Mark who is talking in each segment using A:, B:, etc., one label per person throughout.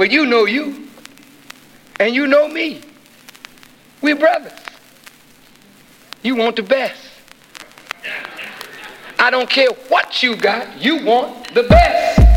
A: But you know you. And you know me. We're brothers. You want the best. I don't care what you got, you want the best.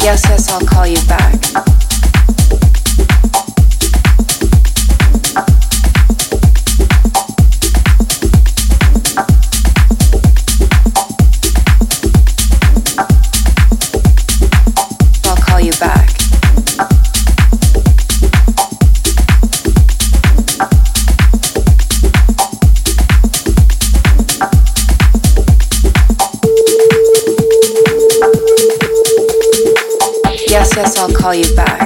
B: Yes, yes, I'll call you back.